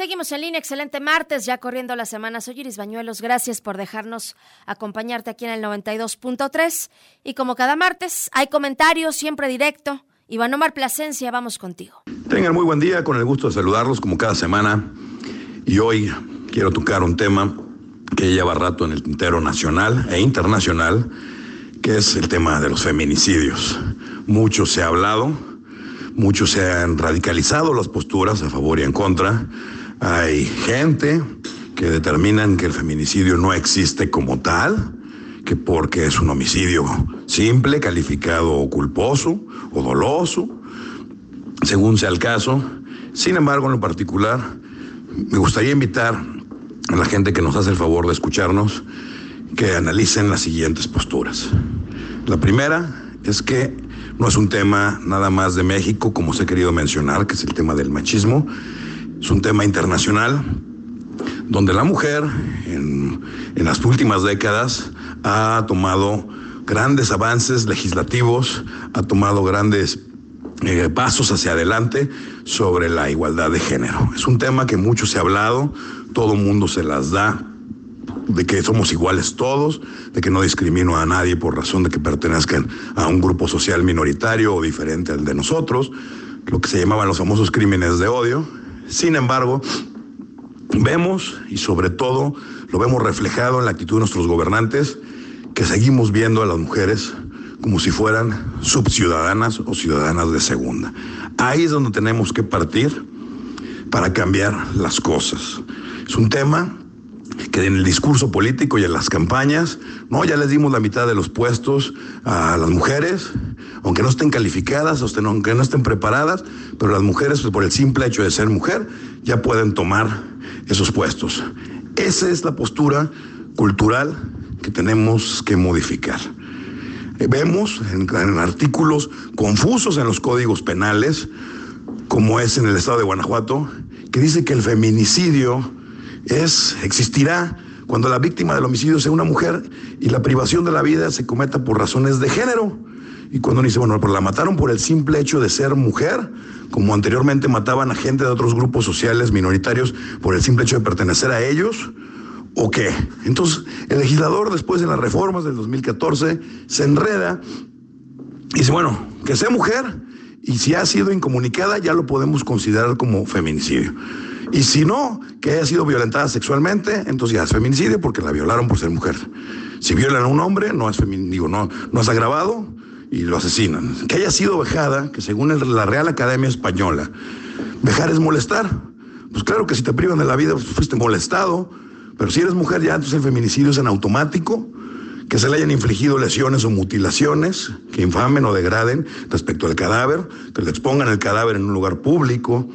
Seguimos en línea, excelente martes, ya corriendo la semana. Soy Iris Bañuelos, gracias por dejarnos acompañarte aquí en el 92.3. Y como cada martes, hay comentarios, siempre directo. Iván Omar Plasencia, vamos contigo. Tengan muy buen día, con el gusto de saludarlos como cada semana. Y hoy quiero tocar un tema que lleva rato en el tintero nacional e internacional, que es el tema de los feminicidios. Mucho se ha hablado, mucho se han radicalizado las posturas a favor y en contra. Hay gente que determinan que el feminicidio no existe como tal, que porque es un homicidio simple, calificado o culposo o doloso, según sea el caso. Sin embargo, en lo particular, me gustaría invitar a la gente que nos hace el favor de escucharnos que analicen las siguientes posturas. La primera es que no es un tema nada más de México, como se ha querido mencionar, que es el tema del machismo, es un tema internacional donde la mujer en, las últimas décadas ha tomado grandes avances legislativos, ha tomado grandes eh, pasos hacia adelante sobre la igualdad de género. Es un tema que mucho se ha hablado, todo mundo se las da, de que somos iguales todos, de que no discrimino a nadie por razón de que pertenezcan a un grupo social minoritario o diferente al de nosotros, lo que se llamaban los famosos crímenes de odio. Sin embargo, vemos, y sobre todo lo vemos reflejado en la actitud de nuestros gobernantes, que seguimos viendo a las mujeres como si fueran subciudadanas o ciudadanas de segunda. Ahí es donde tenemos que partir para cambiar las cosas. Es un tema que en el discurso político y en las campañas, no, ya les dimos la mitad de los puestos a las mujeres, aunque no estén calificadas, aunque no estén preparadas, pero las mujeres, pues, por el simple hecho de ser mujer, ya pueden tomar esos puestos. Esa es la postura cultural que tenemos que modificar. Eh, vemos en, en artículos confusos en los códigos penales, como es en el estado de Guanajuato, que dice que el feminicidio es, existirá cuando la víctima del homicidio sea una mujer y la privación de la vida se cometa por razones de género. Y cuando uno dice, bueno, pero la mataron por el simple hecho de ser mujer, como anteriormente mataban a gente de otros grupos sociales minoritarios por el simple hecho de pertenecer a ellos, ¿o qué? Entonces, el legislador, después de las reformas del 2014, se enreda y dice, bueno, que sea mujer y si ha sido incomunicada, ya lo podemos considerar como feminicidio. Y si no, que haya sido violentada sexualmente, entonces ya es feminicidio porque la violaron por ser mujer. Si violan a un hombre, no es feminicidio, no, no es agravado y lo asesinan. Que haya sido vejada, que según la Real Academia Española, vejar es molestar. Pues claro que si te privan de la vida, pues fuiste molestado, pero si eres mujer ya, entonces el feminicidio es en automático, que se le hayan infligido lesiones o mutilaciones que infamen o degraden respecto al cadáver, que le expongan el cadáver en un lugar público,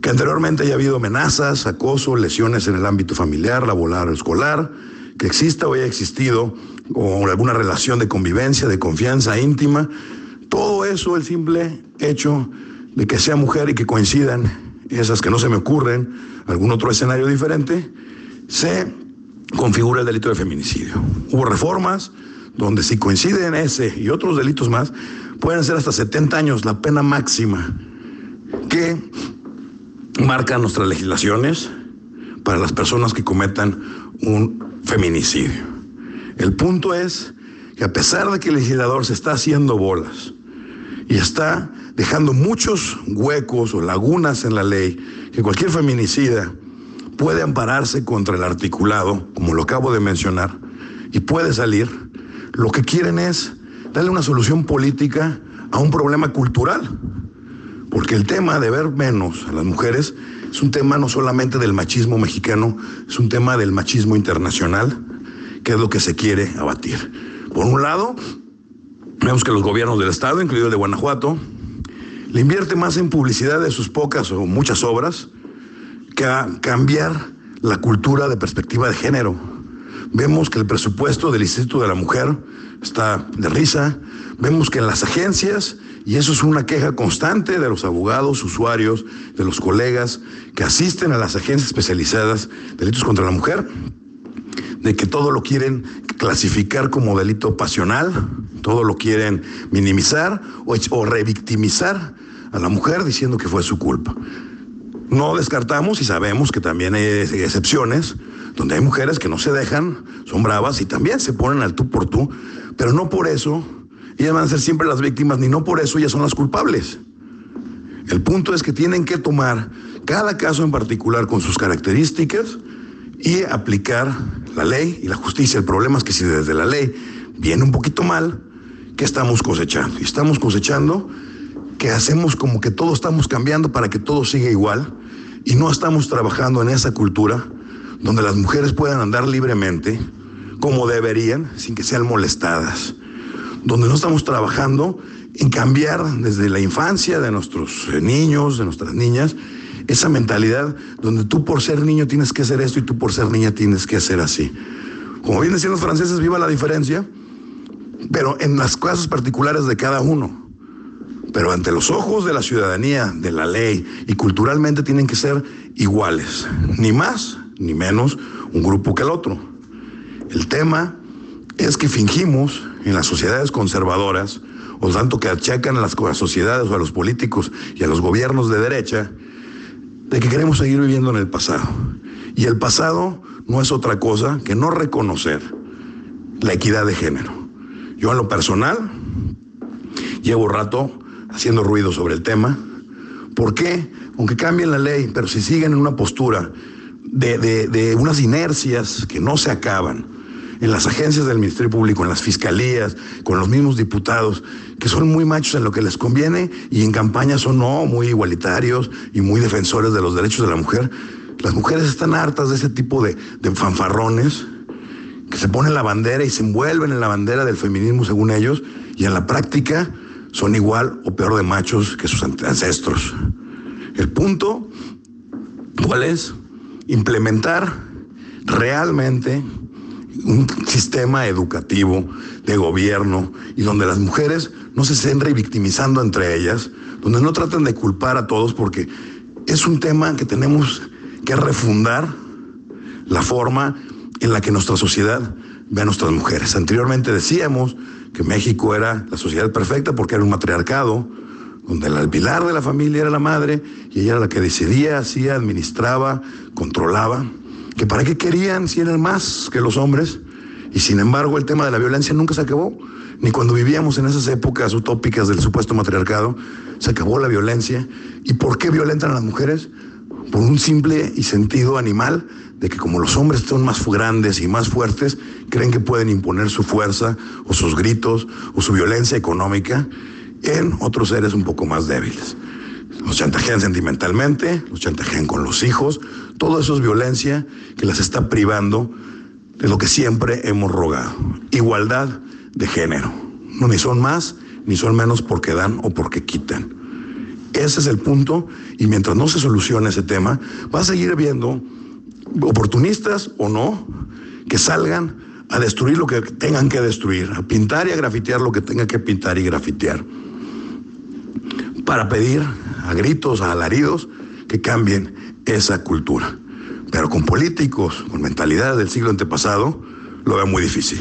que anteriormente haya habido amenazas, acoso, lesiones en el ámbito familiar, laboral o escolar, que exista o haya existido o alguna relación de convivencia, de confianza íntima. Todo eso, el simple hecho de que sea mujer y que coincidan esas que no se me ocurren, algún otro escenario diferente, se configura el delito de feminicidio. Hubo reformas donde si coinciden ese y otros delitos más, pueden ser hasta 70 años la pena máxima que marcan nuestras legislaciones para las personas que cometan un feminicidio. El punto es que a pesar de que el legislador se está haciendo bolas y está dejando muchos huecos o lagunas en la ley, que cualquier feminicida puede ampararse contra el articulado, como lo acabo de mencionar, y puede salir, lo que quieren es darle una solución política a un problema cultural porque el tema de ver menos a las mujeres es un tema no solamente del machismo mexicano, es un tema del machismo internacional, que es lo que se quiere abatir. Por un lado, vemos que los gobiernos del Estado, incluido el de Guanajuato, le invierte más en publicidad de sus pocas o muchas obras que a cambiar la cultura de perspectiva de género. Vemos que el presupuesto del Instituto de la Mujer está de risa. Vemos que en las agencias y eso es una queja constante de los abogados, usuarios, de los colegas que asisten a las agencias especializadas de delitos contra la mujer, de que todo lo quieren clasificar como delito pasional, todo lo quieren minimizar o, o revictimizar a la mujer diciendo que fue su culpa. No descartamos y sabemos que también hay excepciones donde hay mujeres que no se dejan, son bravas y también se ponen al tú por tú, pero no por eso ellas van a ser siempre las víctimas, ni no por eso ellas son las culpables. El punto es que tienen que tomar cada caso en particular con sus características y aplicar la ley y la justicia. El problema es que si desde la ley viene un poquito mal, ¿qué estamos cosechando? Y estamos cosechando que hacemos como que todo estamos cambiando para que todo siga igual y no estamos trabajando en esa cultura donde las mujeres puedan andar libremente como deberían sin que sean molestadas, donde no estamos trabajando en cambiar desde la infancia de nuestros eh, niños, de nuestras niñas, esa mentalidad donde tú por ser niño tienes que hacer esto y tú por ser niña tienes que hacer así. Como bien decían los franceses, viva la diferencia, pero en las cosas particulares de cada uno. Pero ante los ojos de la ciudadanía, de la ley y culturalmente tienen que ser iguales, ni más ni menos un grupo que el otro. El tema es que fingimos en las sociedades conservadoras, o tanto que achacan a las sociedades o a los políticos y a los gobiernos de derecha, de que queremos seguir viviendo en el pasado. Y el pasado no es otra cosa que no reconocer la equidad de género. Yo en lo personal llevo rato haciendo ruido sobre el tema. ¿Por qué? Aunque cambien la ley, pero si siguen en una postura de, de unas inercias que no se acaban, en las agencias del Ministerio Público, en las fiscalías, con los mismos diputados, que son muy machos en lo que les conviene y en campaña son no, muy igualitarios y muy defensores de los derechos de la mujer. Las mujeres están hartas de ese tipo de, de fanfarrones que se ponen la bandera y se envuelven en la bandera del feminismo según ellos y en la práctica son igual o peor de machos que sus ancestros. El punto, ¿cuál es? Implementar realmente un sistema educativo, de gobierno, y donde las mujeres no se estén revictimizando entre ellas, donde no traten de culpar a todos, porque es un tema que tenemos que refundar la forma en la que nuestra sociedad ve a nuestras mujeres. Anteriormente decíamos que México era la sociedad perfecta porque era un matriarcado, donde el pilar de la familia era la madre y ella era la que decidía, hacía, administraba, controlaba que para qué querían si eran más que los hombres. Y sin embargo el tema de la violencia nunca se acabó. Ni cuando vivíamos en esas épocas utópicas del supuesto matriarcado, se acabó la violencia. ¿Y por qué violentan a las mujeres? Por un simple y sentido animal de que como los hombres son más grandes y más fuertes, creen que pueden imponer su fuerza o sus gritos o su violencia económica en otros seres un poco más débiles. Los chantajean sentimentalmente, los chantajean con los hijos. Todo eso es violencia que las está privando de lo que siempre hemos rogado. Igualdad de género. No ni son más ni son menos porque dan o porque quitan. Ese es el punto y mientras no se solucione ese tema, va a seguir habiendo oportunistas o no que salgan a destruir lo que tengan que destruir, a pintar y a grafitear lo que tengan que pintar y grafitear, para pedir a gritos, a alaridos, que cambien esa cultura. Pero con políticos, con mentalidad del siglo antepasado, lo veo muy difícil.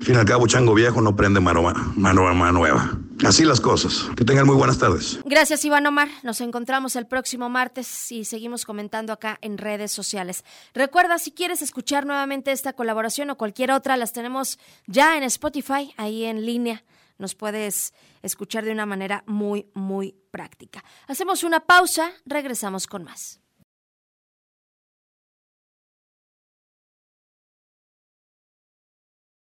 Al fin y al cabo, chango viejo no prende mano, mano, nueva. Así las cosas. Que tengan muy buenas tardes. Gracias, Iván Omar. Nos encontramos el próximo martes y seguimos comentando acá en redes sociales. Recuerda, si quieres escuchar nuevamente esta colaboración o cualquier otra, las tenemos ya en Spotify, ahí en línea nos puedes escuchar de una manera muy, muy práctica. Hacemos una pausa, regresamos con más.